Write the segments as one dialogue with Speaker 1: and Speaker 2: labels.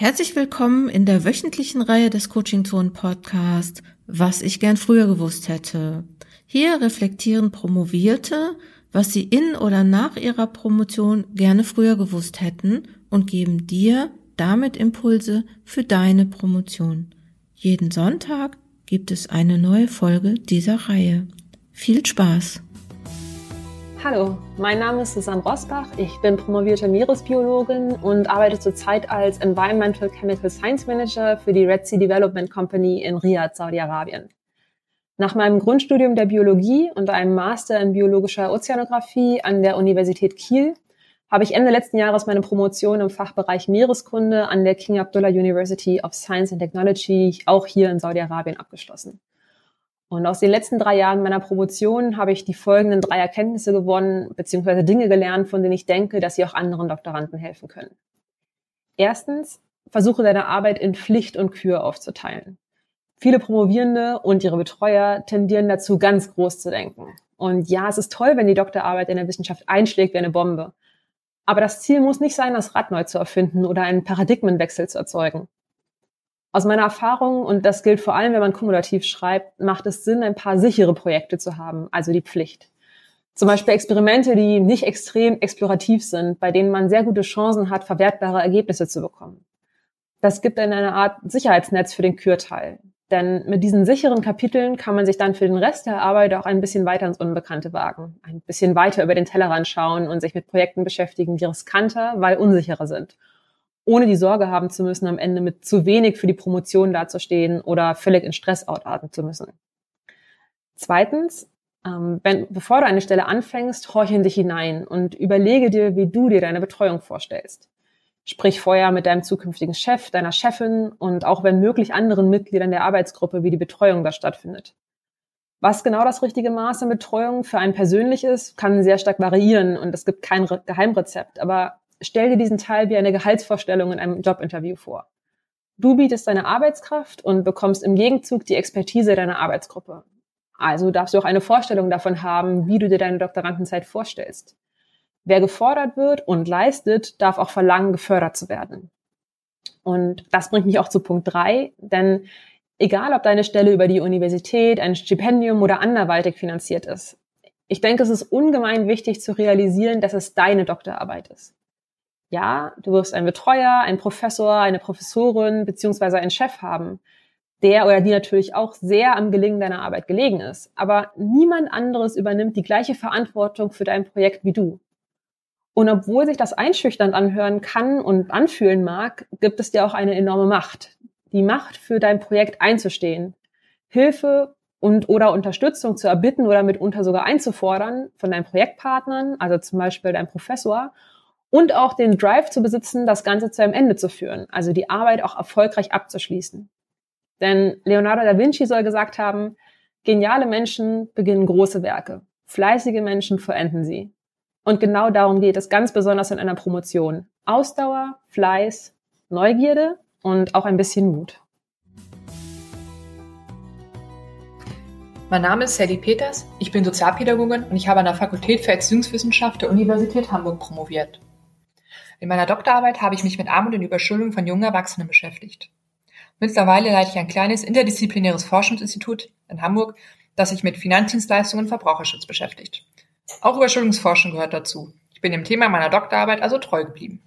Speaker 1: Herzlich willkommen in der wöchentlichen Reihe des Coaching Zone Podcast, was ich gern früher gewusst hätte. Hier reflektieren Promovierte, was sie in oder nach ihrer Promotion gerne früher gewusst hätten und geben dir damit Impulse für deine Promotion. Jeden Sonntag gibt es eine neue Folge dieser Reihe. Viel Spaß!
Speaker 2: Hallo, mein Name ist Susanne Rosbach. Ich bin promovierte Meeresbiologin und arbeite zurzeit als Environmental Chemical Science Manager für die Red Sea Development Company in Riyadh, Saudi-Arabien. Nach meinem Grundstudium der Biologie und einem Master in biologischer Ozeanographie an der Universität Kiel habe ich Ende letzten Jahres meine Promotion im Fachbereich Meereskunde an der King Abdullah University of Science and Technology auch hier in Saudi-Arabien abgeschlossen. Und aus den letzten drei Jahren meiner Promotion habe ich die folgenden drei Erkenntnisse gewonnen, beziehungsweise Dinge gelernt, von denen ich denke, dass sie auch anderen Doktoranden helfen können. Erstens, versuche deine Arbeit in Pflicht und Kür aufzuteilen. Viele Promovierende und ihre Betreuer tendieren dazu, ganz groß zu denken. Und ja, es ist toll, wenn die Doktorarbeit in der Wissenschaft einschlägt wie eine Bombe. Aber das Ziel muss nicht sein, das Rad neu zu erfinden oder einen Paradigmenwechsel zu erzeugen. Aus meiner Erfahrung, und das gilt vor allem, wenn man kumulativ schreibt, macht es Sinn, ein paar sichere Projekte zu haben, also die Pflicht. Zum Beispiel Experimente, die nicht extrem explorativ sind, bei denen man sehr gute Chancen hat, verwertbare Ergebnisse zu bekommen. Das gibt dann eine Art Sicherheitsnetz für den Kürteil. Denn mit diesen sicheren Kapiteln kann man sich dann für den Rest der Arbeit auch ein bisschen weiter ins Unbekannte wagen, ein bisschen weiter über den Tellerrand schauen und sich mit Projekten beschäftigen, die riskanter, weil unsicherer sind ohne die Sorge haben zu müssen, am Ende mit zu wenig für die Promotion dazustehen oder völlig in Stress ausarten zu müssen. Zweitens, ähm, wenn, bevor du eine Stelle anfängst, horch in dich hinein und überlege dir, wie du dir deine Betreuung vorstellst. Sprich vorher mit deinem zukünftigen Chef, deiner Chefin und auch wenn möglich anderen Mitgliedern der Arbeitsgruppe, wie die Betreuung da stattfindet. Was genau das richtige Maß an Betreuung für einen persönlich ist, kann sehr stark variieren und es gibt kein Geheimrezept. Aber stell dir diesen Teil wie eine Gehaltsvorstellung in einem Jobinterview vor. Du bietest deine Arbeitskraft und bekommst im Gegenzug die Expertise deiner Arbeitsgruppe. Also darfst du auch eine Vorstellung davon haben, wie du dir deine Doktorandenzeit vorstellst. Wer gefordert wird und leistet, darf auch verlangen, gefördert zu werden. Und das bringt mich auch zu Punkt drei, denn egal ob deine Stelle über die Universität, ein Stipendium oder anderweitig finanziert ist, ich denke, es ist ungemein wichtig zu realisieren, dass es deine Doktorarbeit ist. Ja, du wirst einen Betreuer, einen Professor, eine Professorin beziehungsweise einen Chef haben, der oder die natürlich auch sehr am Gelingen deiner Arbeit gelegen ist. Aber niemand anderes übernimmt die gleiche Verantwortung für dein Projekt wie du. Und obwohl sich das einschüchternd anhören kann und anfühlen mag, gibt es dir auch eine enorme Macht. Die Macht, für dein Projekt einzustehen, Hilfe und oder Unterstützung zu erbitten oder mitunter sogar einzufordern von deinen Projektpartnern, also zum Beispiel deinem Professor und auch den Drive zu besitzen, das Ganze zu einem Ende zu führen, also die Arbeit auch erfolgreich abzuschließen. Denn Leonardo da Vinci soll gesagt haben, geniale Menschen beginnen große Werke, fleißige Menschen vollenden sie. Und genau darum geht es ganz besonders in einer Promotion. Ausdauer, Fleiß, Neugierde und auch ein bisschen Mut.
Speaker 3: Mein Name ist Sally Peters, ich bin Sozialpädagogin und ich habe an der Fakultät für Erziehungswissenschaft der Universität Hamburg promoviert. In meiner Doktorarbeit habe ich mich mit Armut und Überschuldung von jungen Erwachsenen beschäftigt. Mittlerweile leite ich ein kleines interdisziplinäres Forschungsinstitut in Hamburg, das sich mit Finanzdienstleistungen und Verbraucherschutz beschäftigt. Auch Überschuldungsforschung gehört dazu. Ich bin dem Thema meiner Doktorarbeit also treu geblieben.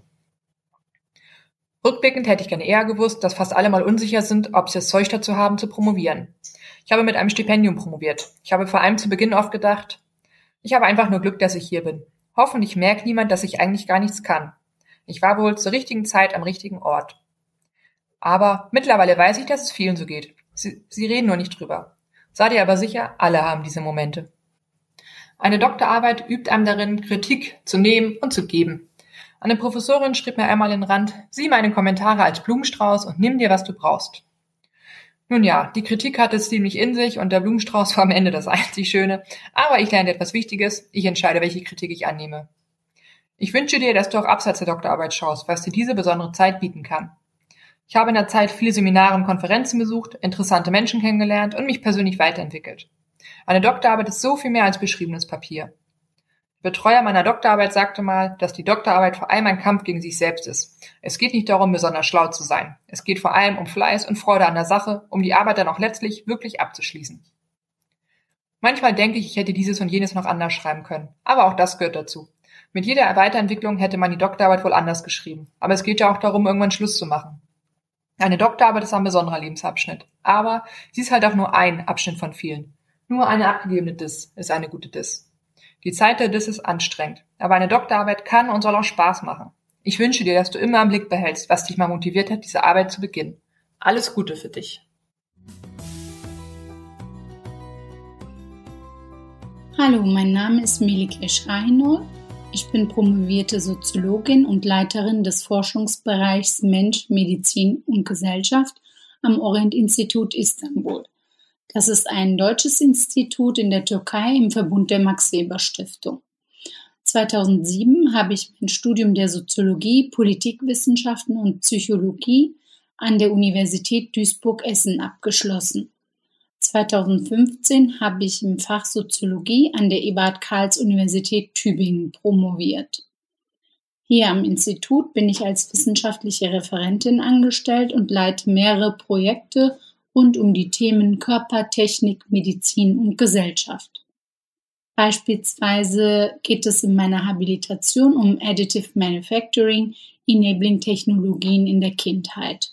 Speaker 3: Rückblickend hätte ich gerne eher gewusst, dass fast alle mal unsicher sind, ob sie das Zeug dazu haben, zu promovieren. Ich habe mit einem Stipendium promoviert. Ich habe vor allem zu Beginn oft gedacht, ich habe einfach nur Glück, dass ich hier bin. Hoffentlich merkt niemand, dass ich eigentlich gar nichts kann. Ich war wohl zur richtigen Zeit am richtigen Ort. Aber mittlerweile weiß ich, dass es vielen so geht. Sie, sie reden nur nicht drüber. Seid ihr aber sicher, alle haben diese Momente. Eine Doktorarbeit übt einem darin, Kritik zu nehmen und zu geben. Eine Professorin schrieb mir einmal in den Rand, sieh meine Kommentare als Blumenstrauß und nimm dir, was du brauchst. Nun ja, die Kritik hatte es ziemlich in sich und der Blumenstrauß war am Ende das einzig Schöne, aber ich lerne etwas Wichtiges, ich entscheide, welche Kritik ich annehme. Ich wünsche dir, dass du auch abseits der Doktorarbeit schaust, was dir diese besondere Zeit bieten kann. Ich habe in der Zeit viele Seminare und Konferenzen besucht, interessante Menschen kennengelernt und mich persönlich weiterentwickelt. Eine Doktorarbeit ist so viel mehr als beschriebenes Papier. Betreuer meiner Doktorarbeit sagte mal, dass die Doktorarbeit vor allem ein Kampf gegen sich selbst ist. Es geht nicht darum, besonders schlau zu sein. Es geht vor allem um Fleiß und Freude an der Sache, um die Arbeit dann auch letztlich wirklich abzuschließen. Manchmal denke ich, ich hätte dieses und jenes noch anders schreiben können. Aber auch das gehört dazu. Mit jeder Weiterentwicklung hätte man die Doktorarbeit wohl anders geschrieben. Aber es geht ja auch darum, irgendwann Schluss zu machen. Eine Doktorarbeit ist ein besonderer Lebensabschnitt. Aber sie ist halt auch nur ein Abschnitt von vielen. Nur eine abgegebene Dis ist eine gute Dis. Die Zeit der Dis ist anstrengend, aber eine Doktorarbeit kann und soll auch Spaß machen. Ich wünsche dir, dass du immer im Blick behältst, was dich mal motiviert hat, diese Arbeit zu beginnen. Alles Gute für dich.
Speaker 4: Hallo, mein Name ist Melike Schreiner. Ich bin promovierte Soziologin und Leiterin des Forschungsbereichs Mensch, Medizin und Gesellschaft am Orient-Institut Istanbul. Das ist ein deutsches Institut in der Türkei im Verbund der Max-Weber-Stiftung. 2007 habe ich mein Studium der Soziologie, Politikwissenschaften und Psychologie an der Universität Duisburg-Essen abgeschlossen. 2015 habe ich im Fach Soziologie an der Eberhard-Karls-Universität Tübingen promoviert. Hier am Institut bin ich als wissenschaftliche Referentin angestellt und leite mehrere Projekte rund um die Themen Körper, Technik, Medizin und Gesellschaft. Beispielsweise geht es in meiner Habilitation um Additive Manufacturing, Enabling Technologien in der Kindheit.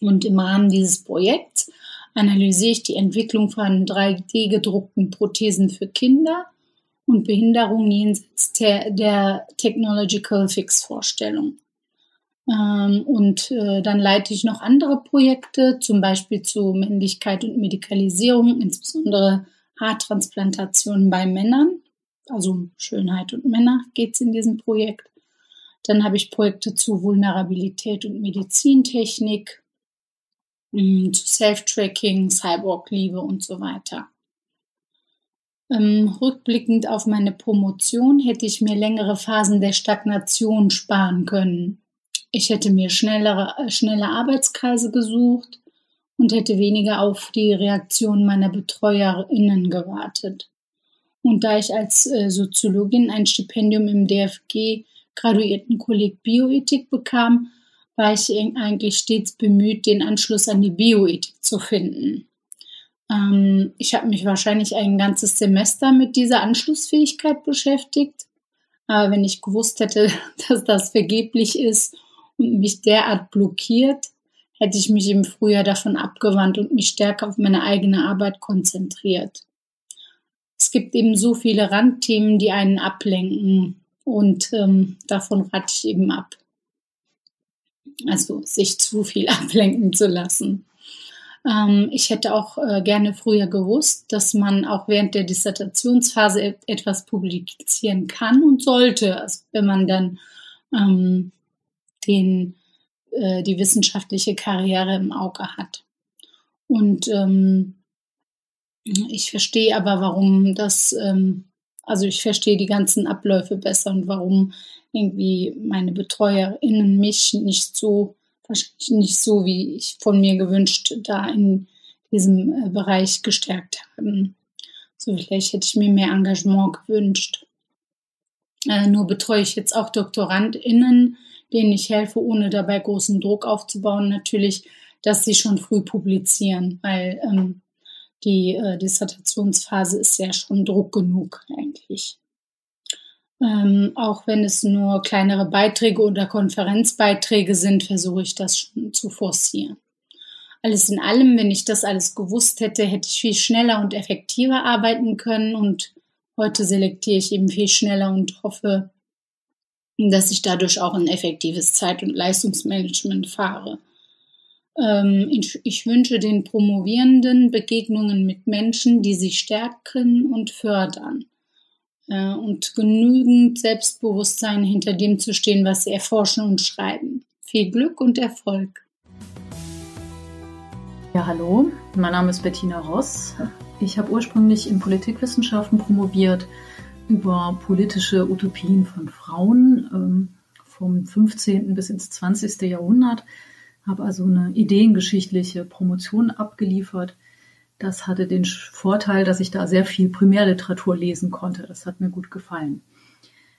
Speaker 4: Und im Rahmen dieses Projekts analysiere ich die Entwicklung von 3D-gedruckten Prothesen für Kinder und Behinderungen jenseits der, der Technological Fix-Vorstellung. Ähm, und äh, dann leite ich noch andere Projekte, zum Beispiel zu Männlichkeit und Medikalisierung, insbesondere Haartransplantationen bei Männern. Also Schönheit und Männer geht es in diesem Projekt. Dann habe ich Projekte zu Vulnerabilität und Medizintechnik, zu Self-Tracking, Cyborg-Liebe und so weiter. Ähm, rückblickend auf meine Promotion hätte ich mir längere Phasen der Stagnation sparen können. Ich hätte mir schnellere, äh, schnelle Arbeitskreise gesucht und hätte weniger auf die Reaktion meiner BetreuerInnen gewartet. Und da ich als äh, Soziologin ein Stipendium im DFG Graduiertenkolleg Bioethik bekam, war ich eigentlich stets bemüht, den Anschluss an die Bioethik zu finden. Ähm, ich habe mich wahrscheinlich ein ganzes Semester mit dieser Anschlussfähigkeit beschäftigt. Aber wenn ich gewusst hätte, dass das vergeblich ist und mich derart blockiert, hätte ich mich im Frühjahr davon abgewandt und mich stärker auf meine eigene Arbeit konzentriert. Es gibt eben so viele Randthemen, die einen ablenken und ähm, davon rate ich eben ab. Also sich zu viel ablenken zu lassen. Ähm, ich hätte auch äh, gerne früher gewusst, dass man auch während der Dissertationsphase et etwas publizieren kann und sollte, also wenn man dann ähm, den, äh, die wissenschaftliche Karriere im Auge hat. Und ähm, ich verstehe aber, warum das, ähm, also ich verstehe die ganzen Abläufe besser und warum irgendwie meine BetreuerInnen mich nicht so, wahrscheinlich nicht so, wie ich von mir gewünscht, da in diesem äh, Bereich gestärkt haben. So vielleicht hätte ich mir mehr Engagement gewünscht. Äh, nur betreue ich jetzt auch DoktorandInnen, denen ich helfe, ohne dabei großen Druck aufzubauen, natürlich, dass sie schon früh publizieren, weil ähm, die äh, Dissertationsphase ist ja schon Druck genug eigentlich. Ähm, auch wenn es nur kleinere Beiträge oder Konferenzbeiträge sind, versuche ich das schon zu forcieren. Alles in allem, wenn ich das alles gewusst hätte, hätte ich viel schneller und effektiver arbeiten können und heute selektiere ich eben viel schneller und hoffe, dass ich dadurch auch ein effektives Zeit- und Leistungsmanagement fahre. Ähm, ich, wünsche den Promovierenden Begegnungen mit Menschen, die sie stärken und fördern äh, und genügend Selbstbewusstsein hinter dem zu stehen, was sie erforschen und schreiben. Viel Glück und Erfolg.
Speaker 5: Ja, hallo, mein Name ist Bettina Ross. Ich habe ursprünglich in Politikwissenschaften promoviert über politische Utopien von Frauen ähm, vom 15. bis ins 20. Jahrhundert, habe also eine ideengeschichtliche Promotion abgeliefert. Das hatte den Vorteil, dass ich da sehr viel Primärliteratur lesen konnte. Das hat mir gut gefallen.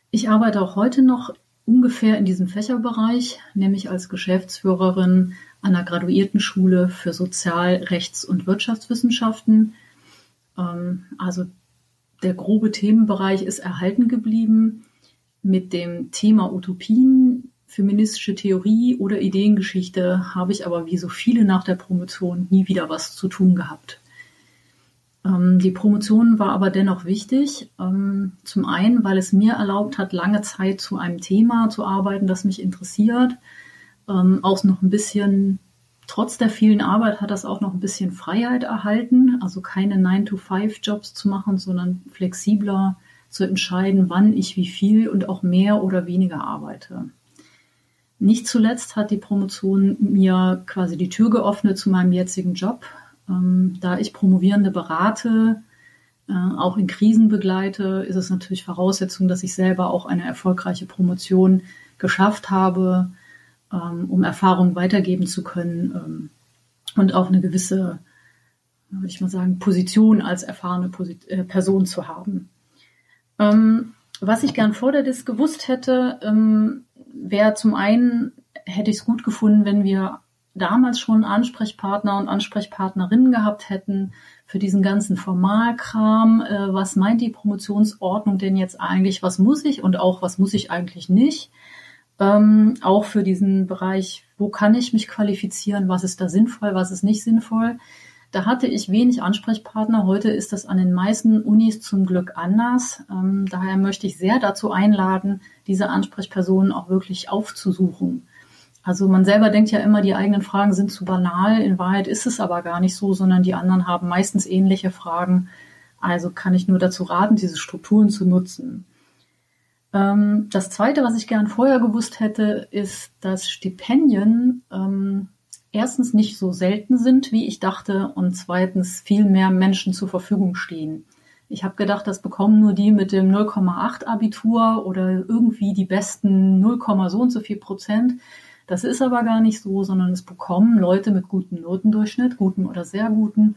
Speaker 5: Ich arbeite auch heute noch ungefähr in diesem Fächerbereich, nämlich als Geschäftsführerin einer Graduiertenschule für Sozial-, Rechts- und Wirtschaftswissenschaften. Ähm, also der grobe Themenbereich ist erhalten geblieben. Mit dem Thema Utopien, feministische Theorie oder Ideengeschichte habe ich aber wie so viele nach der Promotion nie wieder was zu tun gehabt. Ähm, die Promotion war aber dennoch wichtig. Ähm, zum einen, weil es mir erlaubt hat, lange Zeit zu einem Thema zu arbeiten, das mich interessiert. Ähm, auch noch ein bisschen, trotz der vielen Arbeit hat das auch noch ein bisschen Freiheit erhalten. Also keine 9-to-5-Jobs zu machen, sondern flexibler zu entscheiden, wann ich wie viel und auch mehr oder weniger arbeite. Nicht zuletzt hat die Promotion mir quasi die Tür geöffnet zu meinem jetzigen Job, ähm, da ich Promovierende berate, äh, auch in Krisen begleite, ist es natürlich Voraussetzung, dass ich selber auch eine erfolgreiche Promotion geschafft habe, ähm, um Erfahrungen weitergeben zu können ähm, und auch eine gewisse, würde ich mal sagen, Position als erfahrene Posit äh, Person zu haben. Ähm, was ich gern vor der Dis gewusst hätte, ähm, wäre zum einen, hätte ich es gut gefunden, wenn wir damals schon Ansprechpartner und Ansprechpartnerinnen gehabt hätten für diesen ganzen Formalkram. Äh, was meint die Promotionsordnung denn jetzt eigentlich? Was muss ich und auch was muss ich eigentlich nicht? Ähm, auch für diesen Bereich, wo kann ich mich qualifizieren? Was ist da sinnvoll? Was ist nicht sinnvoll? Da hatte ich wenig Ansprechpartner. Heute ist das an den meisten Unis zum Glück anders. Ähm, daher möchte ich sehr dazu einladen, diese Ansprechpersonen auch wirklich aufzusuchen. Also man selber denkt ja immer, die eigenen Fragen sind zu banal. In Wahrheit ist es aber gar nicht so, sondern die anderen haben meistens ähnliche Fragen. Also kann ich nur dazu raten, diese Strukturen zu nutzen. Ähm, das Zweite, was ich gern vorher gewusst hätte, ist, dass Stipendien ähm, erstens nicht so selten sind, wie ich dachte, und zweitens viel mehr Menschen zur Verfügung stehen. Ich habe gedacht, das bekommen nur die mit dem 0,8 Abitur oder irgendwie die besten 0, so und so viel Prozent. Das ist aber gar nicht so, sondern es bekommen Leute mit gutem Notendurchschnitt, guten oder sehr guten.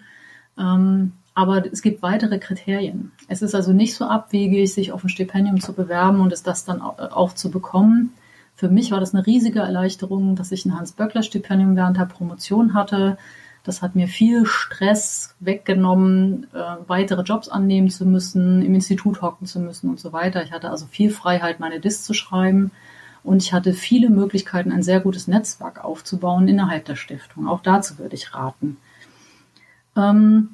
Speaker 5: Ähm, aber es gibt weitere Kriterien. Es ist also nicht so abwegig, sich auf ein Stipendium zu bewerben und es das dann auch zu bekommen. Für mich war das eine riesige Erleichterung, dass ich ein Hans-Böckler-Stipendium während der Promotion hatte. Das hat mir viel Stress weggenommen, äh, weitere Jobs annehmen zu müssen, im Institut hocken zu müssen und so weiter. Ich hatte also viel Freiheit, meine Dis zu schreiben. Und ich hatte viele Möglichkeiten, ein sehr gutes Netzwerk aufzubauen innerhalb der Stiftung. Auch dazu würde ich raten. Ähm,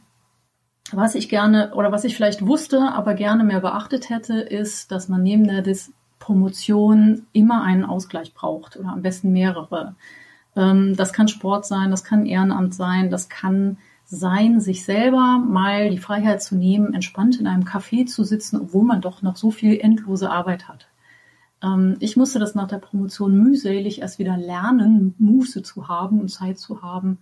Speaker 5: was ich gerne oder was ich vielleicht wusste, aber gerne mehr beachtet hätte, ist, dass man neben der Dis Promotion immer einen Ausgleich braucht oder am besten mehrere. Ähm, das kann Sport sein, das kann Ehrenamt sein, das kann sein, sich selber mal die Freiheit zu nehmen, entspannt in einem Café zu sitzen, obwohl man doch noch so viel endlose Arbeit hat. Ähm, ich musste das nach der Promotion mühselig erst wieder lernen, Muße zu haben und Zeit zu haben.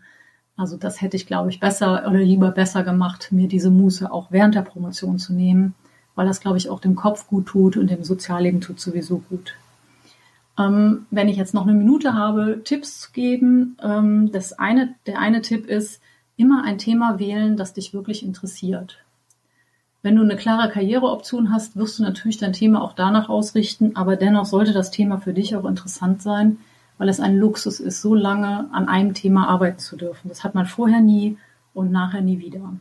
Speaker 5: Also das hätte ich, glaube ich, besser oder lieber besser gemacht, mir diese Muße auch während der Promotion zu nehmen, weil das, glaube ich, auch dem Kopf gut tut und dem Sozialleben tut sowieso gut. Ähm, wenn ich jetzt noch eine Minute habe, Tipps zu geben, ähm, das eine, der eine Tipp ist, immer ein Thema wählen, das dich wirklich interessiert. Wenn du eine klare Karriereoption hast, wirst du natürlich dein Thema auch danach ausrichten, aber dennoch sollte das Thema für dich auch interessant sein, weil es ein Luxus ist, so lange an einem Thema arbeiten zu dürfen. Das hat man vorher nie und nachher nie wieder.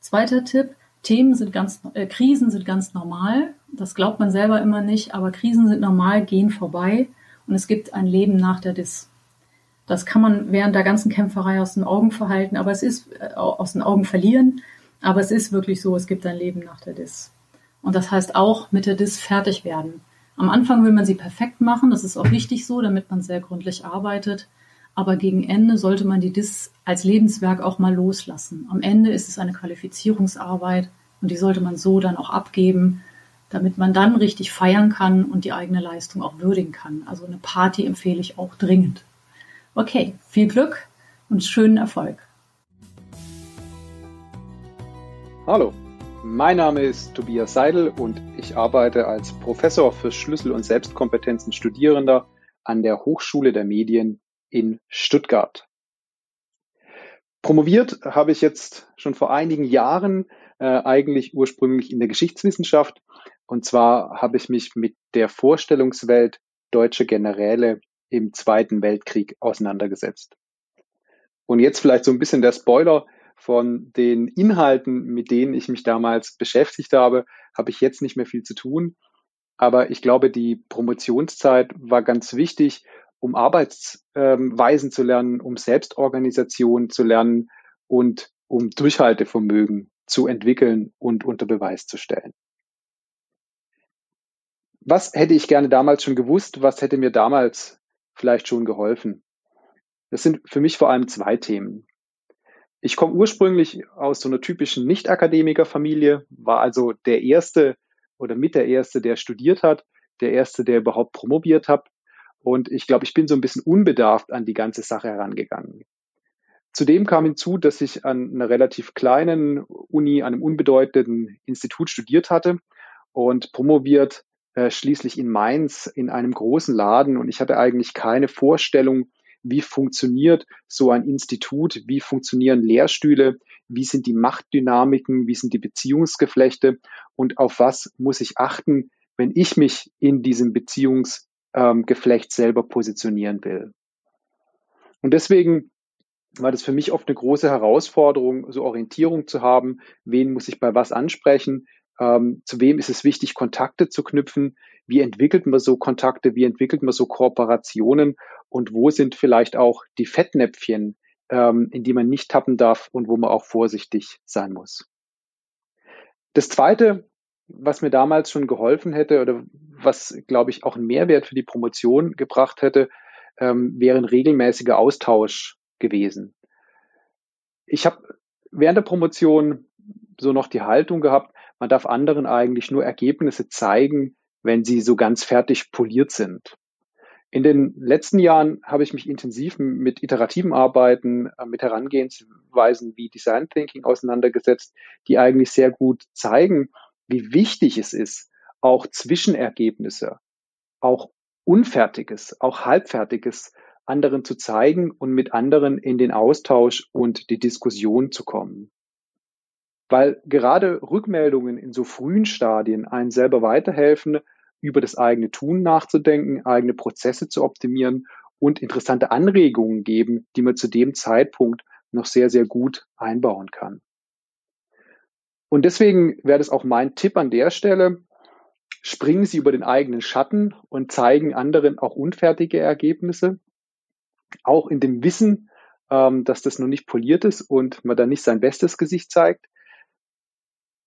Speaker 5: Zweiter Tipp, Themen sind ganz, äh, Krisen sind ganz normal. Das glaubt man selber immer nicht, aber Krisen sind normal, gehen vorbei und es gibt ein Leben nach der Dis. Das kann man während der ganzen Kämpferei aus den Augen verhalten, aber es ist äh, aus den Augen verlieren. Aber es ist wirklich so, es gibt ein Leben nach der Dis. Und das heißt auch mit der Dis fertig werden. Am Anfang will man sie perfekt machen, das ist auch wichtig so, damit man sehr gründlich arbeitet. Aber gegen Ende sollte man die Dis als Lebenswerk auch mal loslassen. Am Ende ist es eine Qualifizierungsarbeit und die sollte man so dann auch abgeben, damit man dann richtig feiern kann und die eigene Leistung auch würdigen kann. Also eine Party empfehle ich auch dringend. Okay, viel Glück und schönen Erfolg.
Speaker 6: Hallo, mein Name ist Tobias Seidel und ich arbeite als Professor für Schlüssel- und Selbstkompetenzen Studierender an der Hochschule der Medien in Stuttgart. Promoviert habe ich jetzt schon vor einigen Jahren äh, eigentlich ursprünglich in der Geschichtswissenschaft. Und zwar habe ich mich mit der Vorstellungswelt deutscher Generäle im Zweiten Weltkrieg auseinandergesetzt. Und jetzt vielleicht so ein bisschen der Spoiler von den Inhalten, mit denen ich mich damals beschäftigt habe, habe ich jetzt nicht mehr viel zu tun. Aber ich glaube, die Promotionszeit war ganz wichtig, um Arbeitsweisen zu lernen, um Selbstorganisation zu lernen und um Durchhaltevermögen zu entwickeln und unter Beweis zu stellen. Was hätte ich gerne damals schon gewusst? Was hätte mir damals vielleicht schon geholfen? Das sind für mich vor allem zwei Themen. Ich komme ursprünglich aus so einer typischen Nicht-Akademiker-Familie, war also der Erste oder mit der Erste, der studiert hat, der Erste, der überhaupt promoviert hat und ich glaube, ich bin so ein bisschen unbedarft an die ganze Sache herangegangen. Zudem kam hinzu, dass ich an einer relativ kleinen Uni, an einem unbedeutenden Institut studiert hatte und promoviert äh, schließlich in Mainz in einem großen Laden. Und ich hatte eigentlich keine Vorstellung, wie funktioniert so ein Institut, wie funktionieren Lehrstühle, wie sind die Machtdynamiken, wie sind die Beziehungsgeflechte und auf was muss ich achten, wenn ich mich in diesem Beziehungs ähm, Geflecht selber positionieren will. Und deswegen war das für mich oft eine große Herausforderung, so Orientierung zu haben, wen muss ich bei was ansprechen, ähm, zu wem ist es wichtig, Kontakte zu knüpfen, wie entwickelt man so Kontakte, wie entwickelt man so Kooperationen und wo sind vielleicht auch die Fettnäpfchen, ähm, in die man nicht tappen darf und wo man auch vorsichtig sein muss. Das Zweite, was mir damals schon geholfen hätte oder was, glaube ich, auch einen Mehrwert für die Promotion gebracht hätte, ähm, wäre ein regelmäßiger Austausch gewesen. Ich habe während der Promotion so noch die Haltung gehabt, man darf anderen eigentlich nur Ergebnisse zeigen, wenn sie so ganz fertig poliert sind. In den letzten Jahren habe ich mich intensiv mit iterativen Arbeiten, äh, mit Herangehensweisen wie Design Thinking auseinandergesetzt, die eigentlich sehr gut zeigen, wie wichtig es ist, auch Zwischenergebnisse, auch Unfertiges, auch Halbfertiges anderen zu zeigen und mit anderen in den Austausch und die Diskussion zu kommen. Weil gerade Rückmeldungen in so frühen Stadien einen selber weiterhelfen, über das eigene Tun nachzudenken, eigene Prozesse zu optimieren und interessante Anregungen geben, die man zu dem Zeitpunkt noch sehr, sehr gut einbauen kann. Und deswegen wäre das auch mein Tipp an der Stelle. Springen Sie über den eigenen Schatten und zeigen anderen auch unfertige Ergebnisse. Auch in dem Wissen, ähm, dass das noch nicht poliert ist und man da nicht sein bestes Gesicht zeigt.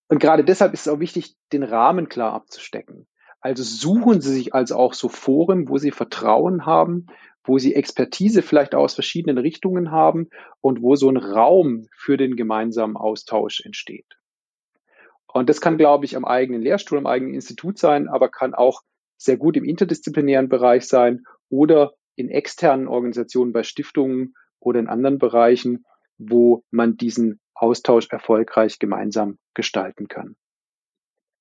Speaker 6: Und gerade deshalb ist es auch wichtig, den Rahmen klar abzustecken. Also suchen Sie sich also auch so Foren, wo Sie Vertrauen haben, wo Sie Expertise vielleicht aus verschiedenen Richtungen haben und wo so ein Raum für den gemeinsamen Austausch entsteht. Und das kann, glaube ich, am eigenen Lehrstuhl, am eigenen Institut sein, aber kann auch sehr gut im interdisziplinären Bereich sein oder in externen Organisationen bei Stiftungen oder in anderen Bereichen, wo man diesen Austausch erfolgreich gemeinsam gestalten kann.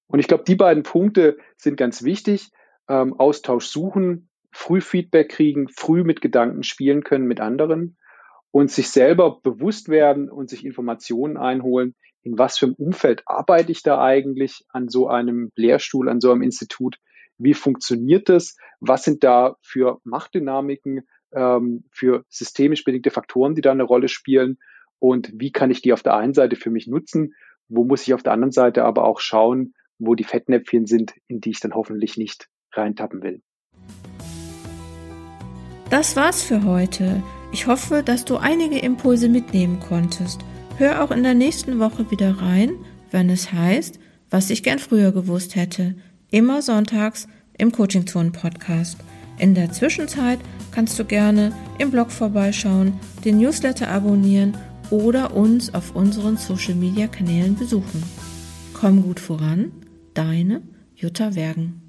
Speaker 6: Und ich glaube, die beiden Punkte sind ganz wichtig. Ähm, Austausch suchen, früh Feedback kriegen, früh mit Gedanken spielen können mit anderen und sich selber bewusst werden und sich Informationen einholen, in was für einem Umfeld arbeite ich da eigentlich an so einem Lehrstuhl, an so einem Institut, wie funktioniert das, was sind da für Machtdynamiken, ähm, für systemisch bedingte Faktoren, die da eine Rolle spielen und wie kann ich die auf der einen Seite für mich nutzen, wo muss ich auf der anderen Seite aber auch schauen, wo die Fettnäpfchen sind, in die ich dann hoffentlich nicht reintappen will.
Speaker 1: Das war's für heute. Ich hoffe, dass du einige Impulse mitnehmen konntest. Hör auch in der nächsten Woche wieder rein, wenn es heißt, was ich gern früher gewusst hätte. Immer sonntags im Coaching Zone Podcast. In der Zwischenzeit kannst du gerne im Blog vorbeischauen, den Newsletter abonnieren oder uns auf unseren Social Media Kanälen besuchen. Komm gut voran, deine Jutta Wergen.